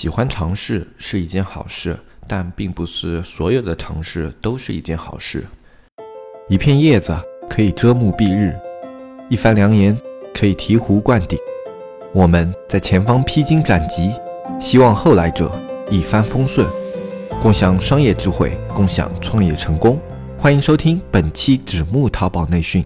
喜欢尝试是一件好事，但并不是所有的尝试都是一件好事。一片叶子可以遮目蔽日，一番良言可以醍醐灌顶。我们在前方披荆斩棘，希望后来者一帆风顺，共享商业智慧，共享创业成功。欢迎收听本期纸木淘宝内训。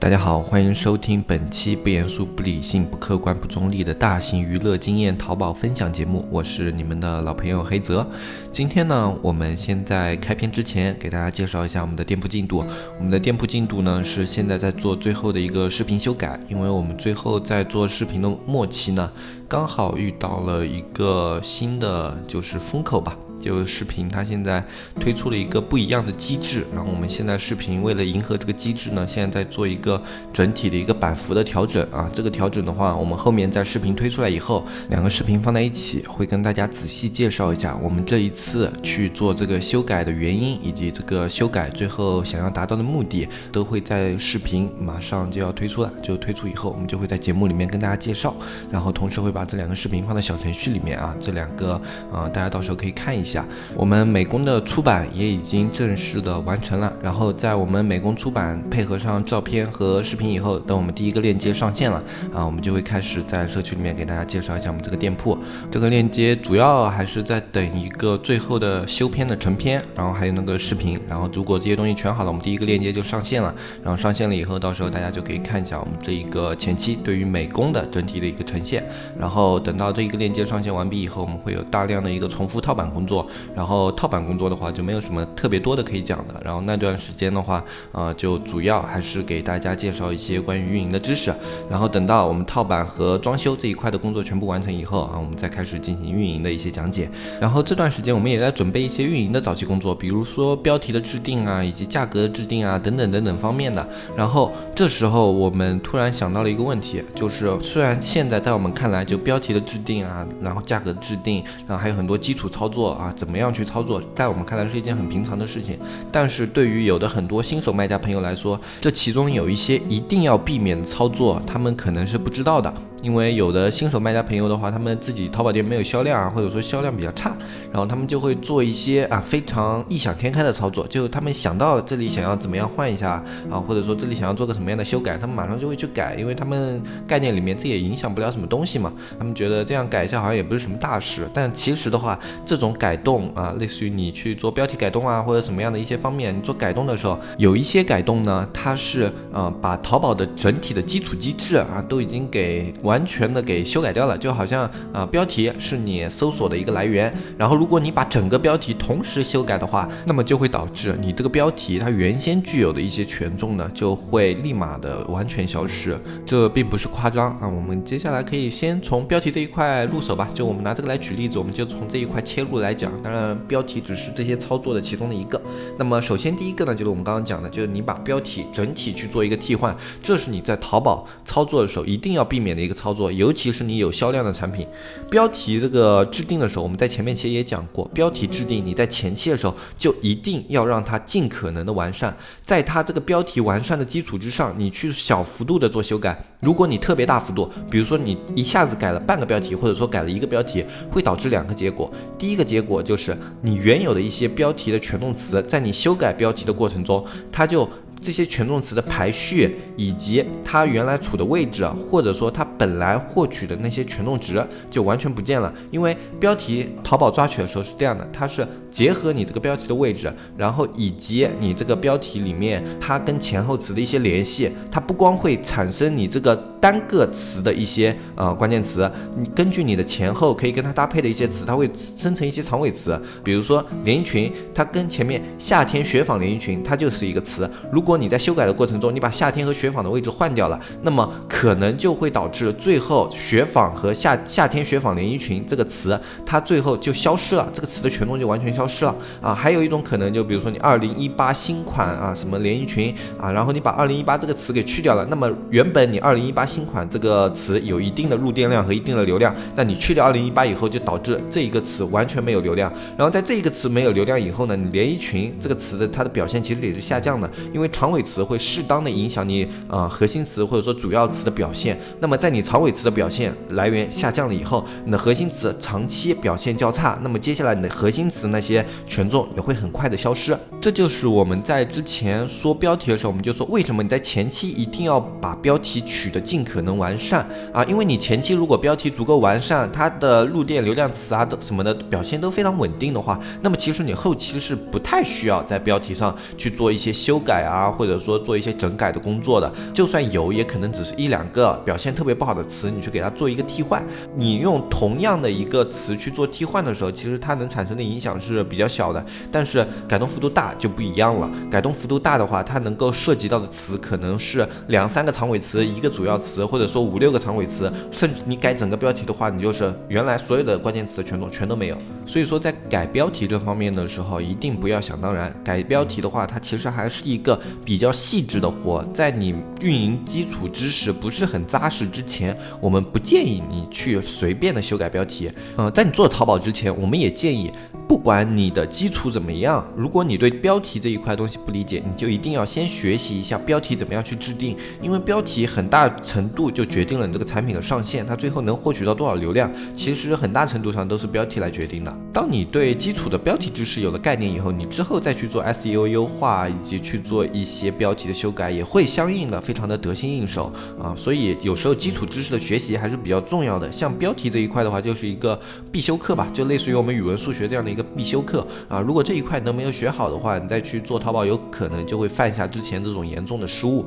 大家好，欢迎收听本期不严肃、不理性、不客观、不中立的大型娱乐经验淘宝分享节目。我是你们的老朋友黑泽。今天呢，我们先在开篇之前给大家介绍一下我们的店铺进度。我们的店铺进度呢是现在在做最后的一个视频修改，因为我们最后在做视频的末期呢，刚好遇到了一个新的就是风口吧。就视频，它现在推出了一个不一样的机制，然后我们现在视频为了迎合这个机制呢，现在在做一个整体的一个版幅的调整啊。这个调整的话，我们后面在视频推出来以后，两个视频放在一起，会跟大家仔细介绍一下我们这一次去做这个修改的原因，以及这个修改最后想要达到的目的，都会在视频马上就要推出了。就推出以后，我们就会在节目里面跟大家介绍，然后同时会把这两个视频放在小程序里面啊，这两个啊，大家到时候可以看一下。下，我们美工的出版也已经正式的完成了。然后在我们美工出版配合上照片和视频以后，等我们第一个链接上线了啊，我们就会开始在社区里面给大家介绍一下我们这个店铺。这个链接主要还是在等一个最后的修片的成片，然后还有那个视频。然后如果这些东西全好了，我们第一个链接就上线了。然后上线了以后，到时候大家就可以看一下我们这一个前期对于美工的整体的一个呈现。然后等到这一个链接上线完毕以后，我们会有大量的一个重复套版工作。然后套版工作的话就没有什么特别多的可以讲的。然后那段时间的话，呃，就主要还是给大家介绍一些关于运营的知识。然后等到我们套版和装修这一块的工作全部完成以后啊，我们再开始进行运营的一些讲解。然后这段时间我们也在准备一些运营的早期工作，比如说标题的制定啊，以及价格的制定啊，等等等等方面的。然后这时候我们突然想到了一个问题，就是虽然现在在我们看来就标题的制定啊，然后价格制定，然后还有很多基础操作啊，怎么样？去操作，在我们看来是一件很平常的事情，但是对于有的很多新手卖家朋友来说，这其中有一些一定要避免的操作，他们可能是不知道的。因为有的新手卖家朋友的话，他们自己淘宝店没有销量啊，或者说销量比较差，然后他们就会做一些啊非常异想天开的操作，就他们想到这里想要怎么样换一下啊，或者说这里想要做个什么样的修改，他们马上就会去改，因为他们概念里面这也影响不了什么东西嘛，他们觉得这样改一下好像也不是什么大事，但其实的话，这种改动啊，类似于你去做标题改动啊，或者什么样的一些方面，你做改动的时候，有一些改动呢，它是呃把淘宝的整体的基础机制啊都已经给。完全的给修改掉了，就好像啊，标题是你搜索的一个来源，然后如果你把整个标题同时修改的话，那么就会导致你这个标题它原先具有的一些权重呢，就会立马的完全消失。这并不是夸张啊，我们接下来可以先从标题这一块入手吧，就我们拿这个来举例子，我们就从这一块切入来讲。当然，标题只是这些操作的其中的一个。那么首先第一个呢，就是我们刚刚讲的，就是你把标题整体去做一个替换，这是你在淘宝操作的时候一定要避免的一个。操作，尤其是你有销量的产品，标题这个制定的时候，我们在前面其实也讲过，标题制定你在前期的时候就一定要让它尽可能的完善，在它这个标题完善的基础之上，你去小幅度的做修改。如果你特别大幅度，比如说你一下子改了半个标题，或者说改了一个标题，会导致两个结果。第一个结果就是你原有的一些标题的权重词，在你修改标题的过程中，它就。这些权重词的排序，以及它原来处的位置，或者说它本来获取的那些权重值，就完全不见了。因为标题淘宝抓取的时候是这样的，它是结合你这个标题的位置，然后以及你这个标题里面它跟前后词的一些联系，它不光会产生你这个单个词的一些呃关键词，你根据你的前后可以跟它搭配的一些词，它会生成一些长尾词。比如说连衣裙，它跟前面夏天雪纺连衣裙，它就是一个词。如果你在修改的过程中，你把夏天和雪纺的位置换掉了，那么可能就会导致最后雪纺和夏夏天雪纺连衣裙这个词，它最后就消失了，这个词的权重就完全消。消失了啊。还有一种可能，就比如说你二零一八新款啊，什么连衣裙啊，然后你把二零一八这个词给去掉了，那么原本你二零一八新款这个词有一定的入店量和一定的流量，那你去掉二零一八以后，就导致这一个词完全没有流量。然后在这一个词没有流量以后呢，你连衣裙这个词的它的表现其实也是下降的，因为长尾词会适当的影响你呃核心词或者说主要词的表现。那么在你长尾词的表现来源下降了以后，你的核心词长期表现较差，那么接下来你的核心词那些些权重也会很快的消失。这就是我们在之前说标题的时候，我们就说为什么你在前期一定要把标题取得尽可能完善啊？因为你前期如果标题足够完善，它的入店流量词啊的什么的表现都非常稳定的话，那么其实你后期是不太需要在标题上去做一些修改啊，或者说做一些整改的工作的。就算有，也可能只是一两个表现特别不好的词，你去给它做一个替换。你用同样的一个词去做替换的时候，其实它能产生的影响是比较小的。但是改动幅度大就不一样了。改动幅度大的话，它能够涉及到的词可能是两三个长尾词，一个主要词，或者说五六个长尾词，甚至你改整个标题的话，你就是原来所有的关键词全都全都没有。所以说，在改标题这方面的时候，一定不要想当然。改标题的话，它其实还是一个比较细致的活，在你运营基础知识不是很扎实之前，我们不建议你去随便的修改标题。嗯，在你做淘宝之前，我们也建议。不管你的基础怎么样，如果你对标题这一块东西不理解，你就一定要先学习一下标题怎么样去制定，因为标题很大程度就决定了你这个产品的上限，它最后能获取到多少流量，其实很大程度上都是标题来决定的。当你对基础的标题知识有了概念以后，你之后再去做 SEO 优化以及去做一些标题的修改，也会相应的非常的得心应手啊。所以有时候基础知识的学习还是比较重要的。像标题这一块的话，就是一个必修课吧，就类似于我们语文、数学这样的一个。必修课啊，如果这一块都没有学好的话，你再去做淘宝，有可能就会犯下之前这种严重的失误。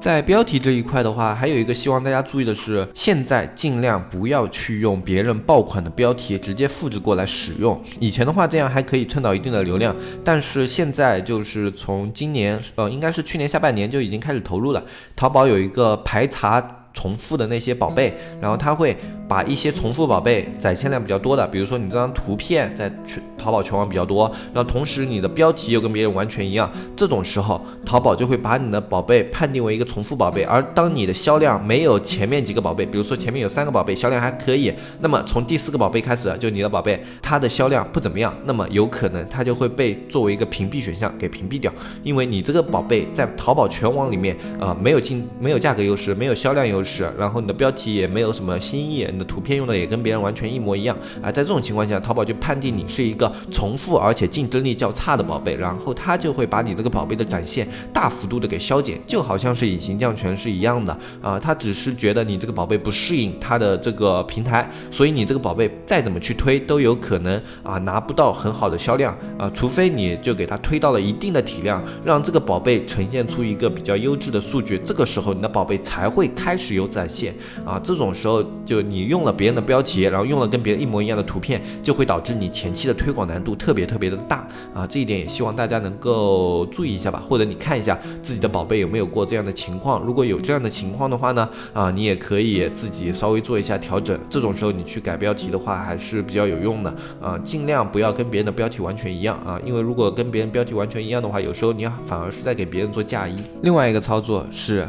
在标题这一块的话，还有一个希望大家注意的是，现在尽量不要去用别人爆款的标题直接复制过来使用。以前的话，这样还可以蹭到一定的流量，但是现在就是从今年，呃，应该是去年下半年就已经开始投入了。淘宝有一个排查。重复的那些宝贝，然后它会把一些重复宝贝展现量比较多的，比如说你这张图片在全淘宝全网比较多，然后同时你的标题又跟别人完全一样，这种时候淘宝就会把你的宝贝判定为一个重复宝贝。而当你的销量没有前面几个宝贝，比如说前面有三个宝贝销量还可以，那么从第四个宝贝开始，就你的宝贝它的销量不怎么样，那么有可能它就会被作为一个屏蔽选项给屏蔽掉，因为你这个宝贝在淘宝全网里面啊没有进没有价格优势，没有销量优。是，然后你的标题也没有什么新意，你的图片用的也跟别人完全一模一样啊，在这种情况下，淘宝就判定你是一个重复而且竞争力较差的宝贝，然后它就会把你这个宝贝的展现大幅度的给消减，就好像是隐形降权是一样的啊，它只是觉得你这个宝贝不适应它的这个平台，所以你这个宝贝再怎么去推都有可能啊拿不到很好的销量啊，除非你就给它推到了一定的体量，让这个宝贝呈现出一个比较优质的数据，这个时候你的宝贝才会开始。有展现啊，这种时候就你用了别人的标题，然后用了跟别人一模一样的图片，就会导致你前期的推广难度特别特别的大啊。这一点也希望大家能够注意一下吧，或者你看一下自己的宝贝有没有过这样的情况。如果有这样的情况的话呢，啊，你也可以自己稍微做一下调整。这种时候你去改标题的话还是比较有用的啊，尽量不要跟别人的标题完全一样啊，因为如果跟别人标题完全一样的话，有时候你反而是在给别人做嫁衣。另外一个操作是。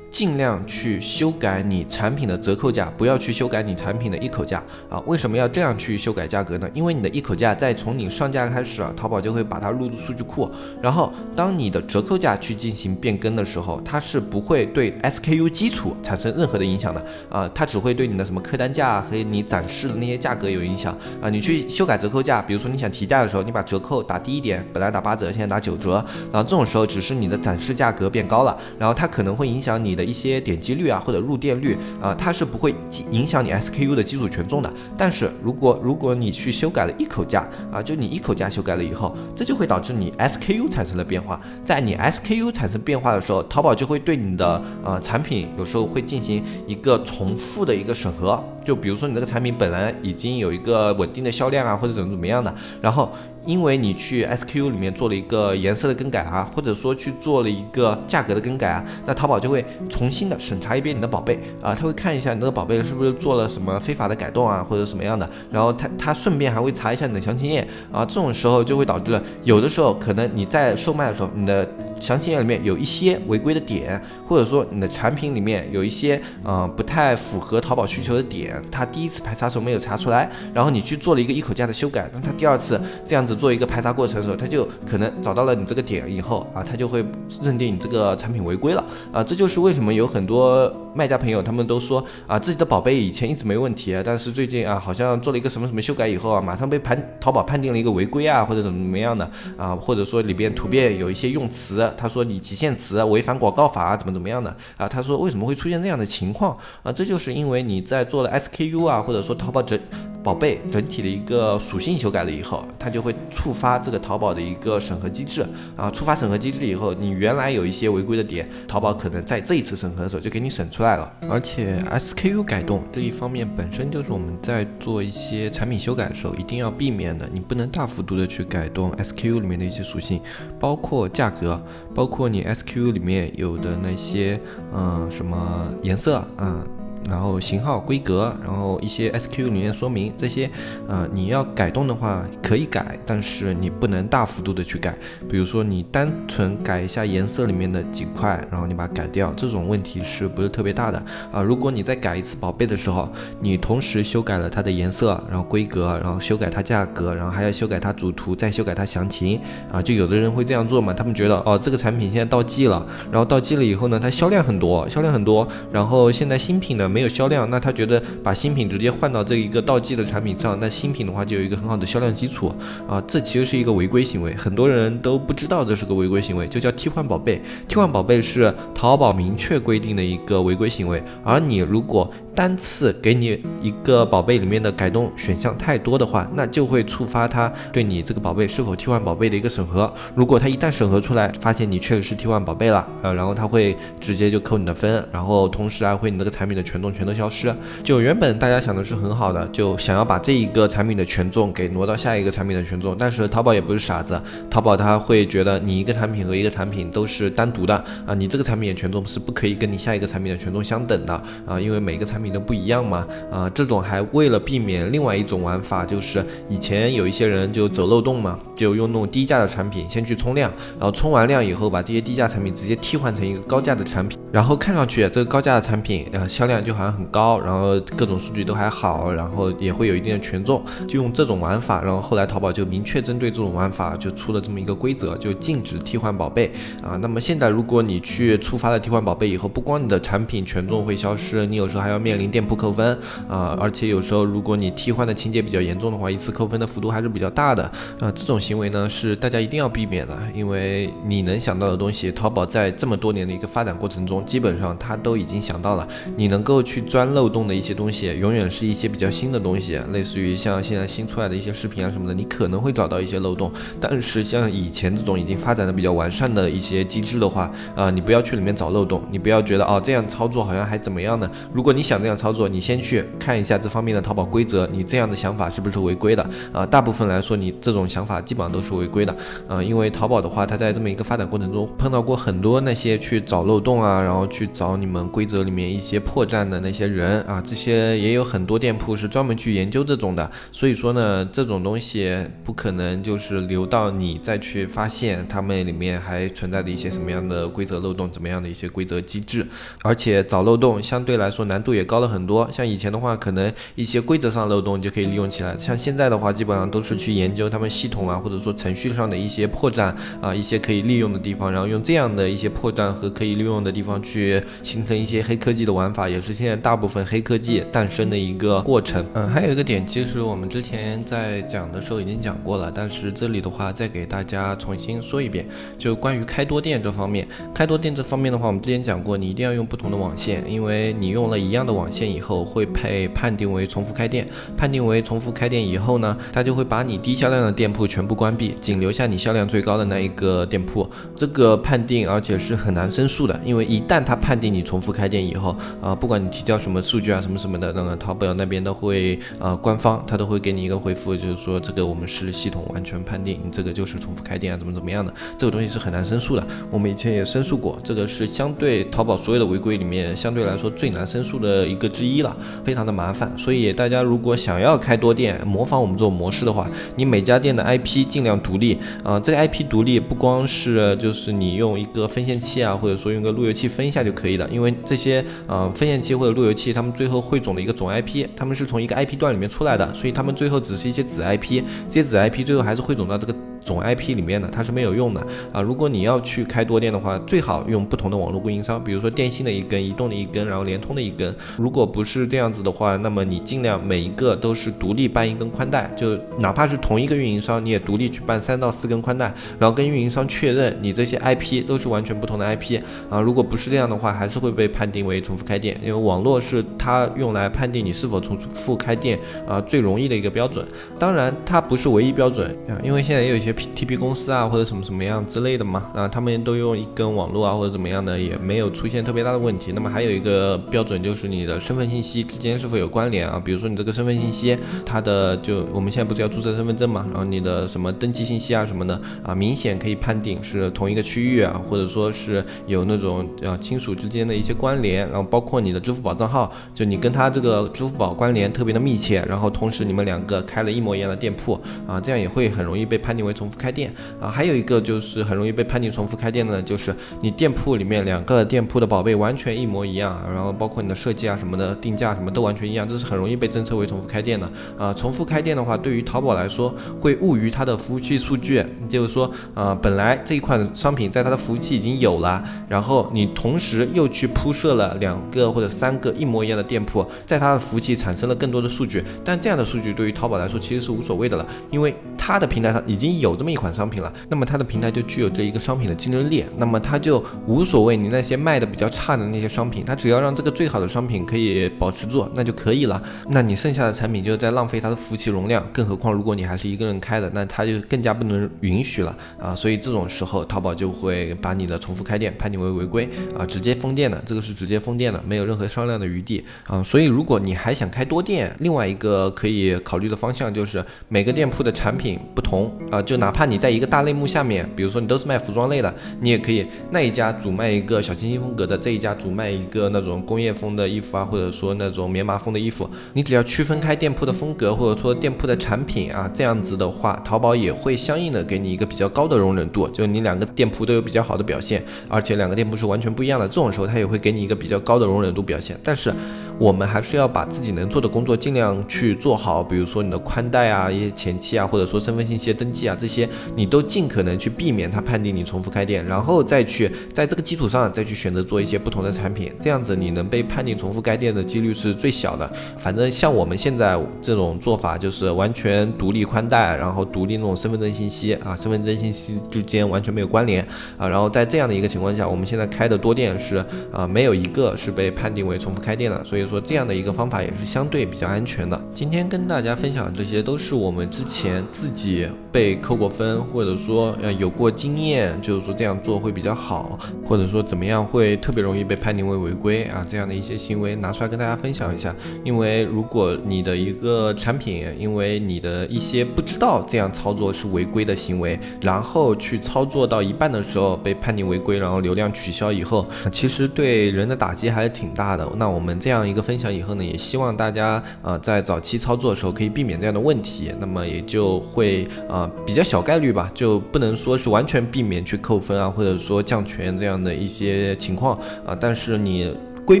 尽量去修改你产品的折扣价，不要去修改你产品的一口价啊！为什么要这样去修改价格呢？因为你的一口价在从你上架开始啊，淘宝就会把它录入数据库，然后当你的折扣价去进行变更的时候，它是不会对 SKU 基础产生任何的影响的啊，它只会对你的什么客单价和你展示的那些价格有影响啊。你去修改折扣价，比如说你想提价的时候，你把折扣打低一点，本来打八折，现在打九折，然后这种时候只是你的展示价格变高了，然后它可能会影响你的。一些点击率啊，或者入店率啊，它是不会影响你 SKU 的基础权重的。但是如果如果你去修改了一口价啊，就你一口价修改了以后，这就会导致你 SKU 产生了变化。在你 SKU 产生变化的时候，淘宝就会对你的呃产品有时候会进行一个重复的一个审核就比如说你这个产品本来已经有一个稳定的销量啊，或者怎么怎么样的，然后。因为你去 SKU 里面做了一个颜色的更改啊，或者说去做了一个价格的更改啊，那淘宝就会重新的审查一遍你的宝贝啊，他会看一下你那个宝贝是不是做了什么非法的改动啊，或者什么样的，然后他他顺便还会查一下你的详情页啊，这种时候就会导致有的时候可能你在售卖的时候，你的详情页里面有一些违规的点，或者说你的产品里面有一些嗯不太符合淘宝需求的点，他第一次排查时候没有查出来，然后你去做了一个一口价的修改，那他第二次这样子。做一个排查过程的时候，他就可能找到了你这个点以后啊，他就会认定你这个产品违规了啊。这就是为什么有很多卖家朋友他们都说啊，自己的宝贝以前一直没问题，但是最近啊，好像做了一个什么什么修改以后啊，马上被判淘宝判定了一个违规啊，或者怎么怎么样的啊，或者说里边图片有一些用词，他说你极限词违反广告法啊怎么怎么样的啊，他说为什么会出现这样的情况啊？这就是因为你在做了 SKU 啊，或者说淘宝整。宝贝整体的一个属性修改了以后，它就会触发这个淘宝的一个审核机制啊。触发审核机制以后，你原来有一些违规的点，淘宝可能在这一次审核的时候就给你审出来了。而且 SKU 改动这一方面本身就是我们在做一些产品修改的时候一定要避免的，你不能大幅度的去改动 SKU 里面的一些属性，包括价格，包括你 SKU 里面有的那些嗯什么颜色嗯。然后型号、规格，然后一些 SQ 里面说明这些，呃，你要改动的话可以改，但是你不能大幅度的去改。比如说你单纯改一下颜色里面的几块，然后你把它改掉，这种问题是不是特别大的啊？如果你在改一次宝贝的时候，你同时修改了它的颜色，然后规格，然后修改它价格，然后还要修改它主图，再修改它详情啊，就有的人会这样做嘛？他们觉得哦，这个产品现在到季了，然后到季了以后呢，它销量很多，销量很多，然后现在新品呢？没有销量，那他觉得把新品直接换到这一个倒计的产品上，那新品的话就有一个很好的销量基础啊，这其实是一个违规行为，很多人都不知道这是个违规行为，就叫替换宝贝。替换宝贝是淘宝明确规定的一个违规行为，而你如果单次给你一个宝贝里面的改动选项太多的话，那就会触发它对你这个宝贝是否替换宝贝的一个审核。如果它一旦审核出来，发现你确实是替换宝贝了，呃，然后它会直接就扣你的分，然后同时还会你这个产品的权重全都消失。就原本大家想的是很好的，就想要把这一个产品的权重给挪到下一个产品的权重，但是淘宝也不是傻子，淘宝它会觉得你一个产品和一个产品都是单独的啊，你这个产品的权重是不可以跟你下一个产品的权重相等的啊，因为每个产品。都不一样嘛，啊，这种还为了避免另外一种玩法，就是以前有一些人就走漏洞嘛，就用那种低价的产品先去冲量，然后冲完量以后，把这些低价产品直接替换成一个高价的产品，然后看上去这个高价的产品，呃，销量就好像很高，然后各种数据都还好，然后也会有一定的权重，就用这种玩法，然后后来淘宝就明确针对这种玩法就出了这么一个规则，就禁止替换宝贝啊。那么现在如果你去触发了替换宝贝以后，不光你的产品权重会消失，你有时候还要面面临店铺扣分啊，而且有时候如果你替换的情节比较严重的话，一次扣分的幅度还是比较大的啊。这种行为呢是大家一定要避免的，因为你能想到的东西，淘宝在这么多年的一个发展过程中，基本上它都已经想到了。你能够去钻漏洞的一些东西，永远是一些比较新的东西，类似于像现在新出来的一些视频啊什么的，你可能会找到一些漏洞。但是像以前这种已经发展的比较完善的一些机制的话，啊，你不要去里面找漏洞，你不要觉得哦这样操作好像还怎么样呢？如果你想。这样操作，你先去看一下这方面的淘宝规则，你这样的想法是不是违规的啊？大部分来说，你这种想法基本上都是违规的啊，因为淘宝的话，它在这么一个发展过程中碰到过很多那些去找漏洞啊，然后去找你们规则里面一些破绽的那些人啊，这些也有很多店铺是专门去研究这种的，所以说呢，这种东西不可能就是留到你再去发现他们里面还存在的一些什么样的规则漏洞，怎么样的一些规则机制，而且找漏洞相对来说难度也高。高了很多，像以前的话，可能一些规则上漏洞就可以利用起来。像现在的话，基本上都是去研究他们系统啊，或者说程序上的一些破绽啊，一些可以利用的地方，然后用这样的一些破绽和可以利用的地方去形成一些黑科技的玩法，也是现在大部分黑科技诞生的一个过程。嗯，还有一个点，其实我们之前在讲的时候已经讲过了，但是这里的话再给大家重新说一遍，就关于开多店这方面。开多店这方面的话，我们之前讲过，你一定要用不同的网线，因为你用了一样的网。网线以后，会被判定为重复开店。判定为重复开店以后呢，它就会把你低销量的店铺全部关闭，仅留下你销量最高的那一个店铺。这个判定而且是很难申诉的，因为一旦他判定你重复开店以后，啊，不管你提交什么数据啊，什么什么的，那么淘宝那边都会，呃，官方他都会给你一个回复，就是说这个我们是系统完全判定你这个就是重复开店啊，怎么怎么样的，这个东西是很难申诉的。我们以前也申诉过，这个是相对淘宝所有的违规里面相对来说最难申诉的一个之一了，非常的麻烦。所以大家如果想要开多店，模仿我们这种模式的话，你每家店的 IP 尽量独立啊，这个 IP 独立不光是就是你用一个分线器啊，或者说用个路由器分一下就可以了，因为这些呃分线器或者路由器，它们最后汇总的一个总 IP，它们是从一个 IP 段里面出来的，所以它们最后只是一些子 IP，这些子 IP 最后还是汇总到这个。总 IP 里面的它是没有用的啊！如果你要去开多店的话，最好用不同的网络供应商，比如说电信的一根、移动的一根，然后联通的一根。如果不是这样子的话，那么你尽量每一个都是独立办一根宽带，就哪怕是同一个运营商，你也独立去办三到四根宽带，然后跟运营商确认你这些 IP 都是完全不同的 IP 啊！如果不是这样的话，还是会被判定为重复开店，因为网络是它用来判定你是否重复开店啊最容易的一个标准。当然，它不是唯一标准啊，因为现在也有一些。T P 公司啊，或者什么什么样之类的嘛，啊，他们都用一根网络啊，或者怎么样的，也没有出现特别大的问题。那么还有一个标准就是你的身份信息之间是否有关联啊？比如说你这个身份信息，它的就我们现在不是要注册身份证嘛，然后你的什么登记信息啊什么的啊，明显可以判定是同一个区域啊，或者说是有那种啊亲属之间的一些关联，然后包括你的支付宝账号，就你跟他这个支付宝关联特别的密切，然后同时你们两个开了一模一样的店铺啊，这样也会很容易被判定为重复。开店啊，还有一个就是很容易被判定重复开店的，就是你店铺里面两个店铺的宝贝完全一模一样，然后包括你的设计啊什么的，定价什么都完全一样，这是很容易被侦测为重复开店的啊。重复开店的话，对于淘宝来说会误于它的服务器数据，就是说啊，本来这一款商品在它的服务器已经有了，然后你同时又去铺设了两个或者三个一模一样的店铺，在它的服务器产生了更多的数据，但这样的数据对于淘宝来说其实是无所谓的了，因为它的平台上已经有这么一款商品了，那么它的平台就具有这一个商品的竞争力，那么它就无所谓你那些卖的比较差的那些商品，它只要让这个最好的商品可以保持住，那就可以了。那你剩下的产品就是在浪费它的服务器容量，更何况如果你还是一个人开的，那它就更加不能允许了啊。所以这种时候，淘宝就会把你的重复开店判定为违规啊，直接封店的，这个是直接封店的，没有任何商量的余地啊。所以如果你还想开多店，另外一个可以考虑的方向就是每个店铺的产品不同。啊，就哪怕你在一个大类目下面，比如说你都是卖服装类的，你也可以那一家主卖一个小清新风格的，这一家主卖一个那种工业风的衣服啊，或者说那种棉麻风的衣服，你只要区分开店铺的风格，或者说店铺的产品啊，这样子的话，淘宝也会相应的给你一个比较高的容忍度，就你两个店铺都有比较好的表现，而且两个店铺是完全不一样的，这种时候它也会给你一个比较高的容忍度表现，但是。我们还是要把自己能做的工作尽量去做好，比如说你的宽带啊、一些前期啊，或者说身份信息登记啊，这些你都尽可能去避免它判定你重复开店，然后再去在这个基础上再去选择做一些不同的产品，这样子你能被判定重复开店的几率是最小的。反正像我们现在这种做法，就是完全独立宽带，然后独立那种身份证信息啊，身份证信息之间完全没有关联啊，然后在这样的一个情况下，我们现在开的多店是啊，没有一个是被判定为重复开店的，所以。说这样的一个方法也是相对比较安全的。今天跟大家分享的这些都是我们之前自己被扣过分，或者说呃有过经验，就是说这样做会比较好，或者说怎么样会特别容易被判定为违规啊这样的一些行为拿出来跟大家分享一下。因为如果你的一个产品，因为你的一些不知道这样操作是违规的行为，然后去操作到一半的时候被判定违规，然后流量取消以后，其实对人的打击还是挺大的。那我们这样一。一个分享以后呢，也希望大家啊在早期操作的时候可以避免这样的问题，那么也就会啊比较小概率吧，就不能说是完全避免去扣分啊，或者说降权这样的一些情况啊，但是你。规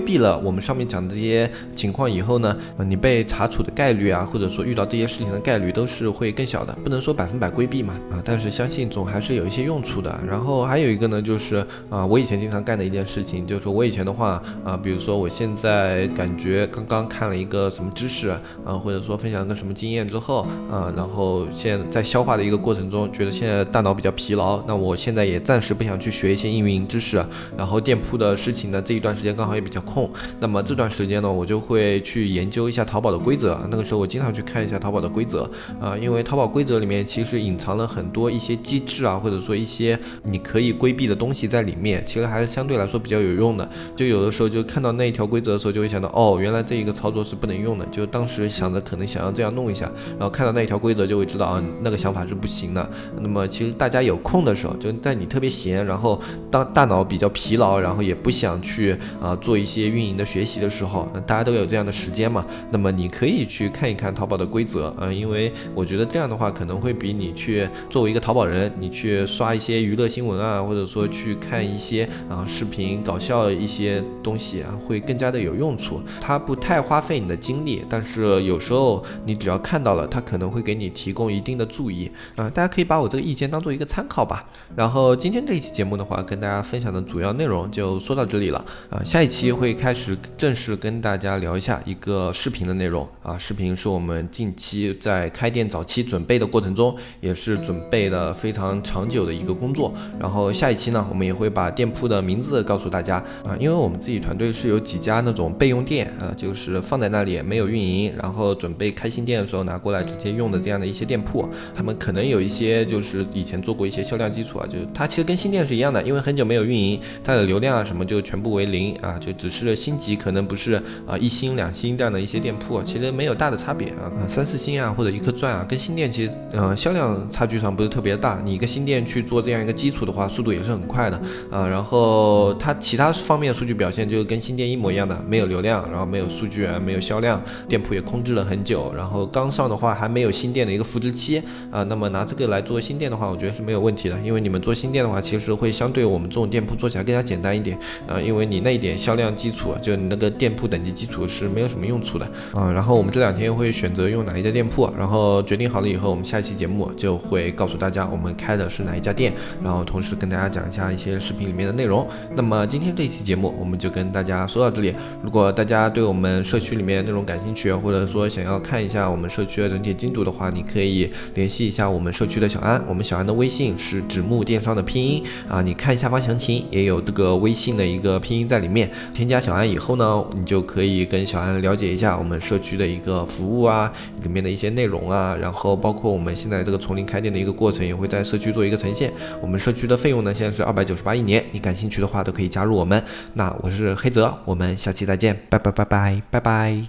避了我们上面讲的这些情况以后呢，你被查处的概率啊，或者说遇到这些事情的概率都是会更小的，不能说百分百规避嘛啊，但是相信总还是有一些用处的。然后还有一个呢，就是啊，我以前经常干的一件事情，就是说我以前的话啊，比如说我现在感觉刚刚看了一个什么知识啊，或者说分享个什么经验之后啊，然后现在在消化的一个过程中，觉得现在大脑比较疲劳，那我现在也暂时不想去学一些运营知识，然后店铺的事情呢，这一段时间刚好也比。较空。那么这段时间呢，我就会去研究一下淘宝的规则。那个时候我经常去看一下淘宝的规则啊，因为淘宝规则里面其实隐藏了很多一些机制啊，或者说一些你可以规避的东西在里面，其实还是相对来说比较有用的。就有的时候就看到那一条规则的时候，就会想到哦，原来这一个操作是不能用的。就当时想着可能想要这样弄一下，然后看到那一条规则就会知道啊，那个想法是不行的。那么其实大家有空的时候，就在你特别闲，然后当大脑比较疲劳，然后也不想去啊做一一些运营的学习的时候，大家都有这样的时间嘛。那么你可以去看一看淘宝的规则啊，因为我觉得这样的话可能会比你去作为一个淘宝人，你去刷一些娱乐新闻啊，或者说去看一些啊视频搞笑一些东西啊，会更加的有用处。它不太花费你的精力，但是有时候你只要看到了，它可能会给你提供一定的注意啊。大家可以把我这个意见当做一个参考吧。然后今天这一期节目的话，跟大家分享的主要内容就说到这里了啊。下一期会开始正式跟大家聊一下一个视频的内容啊。视频是我们近期在开店早期准备的过程中，也是准备的非常长久的一个工作。然后下一期呢，我们也会把店铺的名字告诉大家啊，因为我们自己团队是有几家那种备用店啊，就是放在那里没有运营，然后准备开新店的时候拿过来直接用的这样的一些店铺，他们可能有一些就是以前做过一些销量基础啊，就是它其实跟新店是一样的，因为很久没有运营，它的流量啊什么就全部为零啊，就只是星级可能不是啊一星两星这样的一些店铺，其实没有大的差别啊，三四星啊或者一颗钻啊，跟新店其实嗯销量差距上不是特别大，你一个新店去做这样一个基础的话，速度也是很快的啊，然后它其他方面的数据表现就跟新店一模一样的，没有流量，然后没有数据，没有销量，店铺也空置了很久，然后刚上的话还没有新店的一个复制期啊，那么拿这个来做新店的话，我觉得是没有问题的，因为你们做新店的话，其实会相对我们这种店铺做起来更加简单一点啊，因为你那一点销量基础，就你那个店铺等级基础是没有什么用处的啊。然后我们这两天会选择用哪一家店铺，然后决定好了以后，我们下一期节目就会告诉大家我们开的是哪一家店，然后同时跟大家讲一下一些视频里面的内容。那么今天这一期节目我们就跟大家说到这里。如果大家对我们社区里面内容感兴趣，或者说想要看一下我们社区的整体进度的话，你可以联系一下我们社区的小安，我们小安的微信是纸木电商的拼音啊，你看下方详情也有这个微信的一个拼音在里面。添加小安以后呢，你就可以跟小安了解一下我们社区的一个服务啊，里面的一些内容啊，然后包括我们现在这个从零开店的一个过程，也会在社区做一个呈现。我们社区的费用呢，现在是二百九十八一年，你感兴趣的话都可以加入我们。那我是黑泽，我们下期再见，拜拜拜拜拜拜。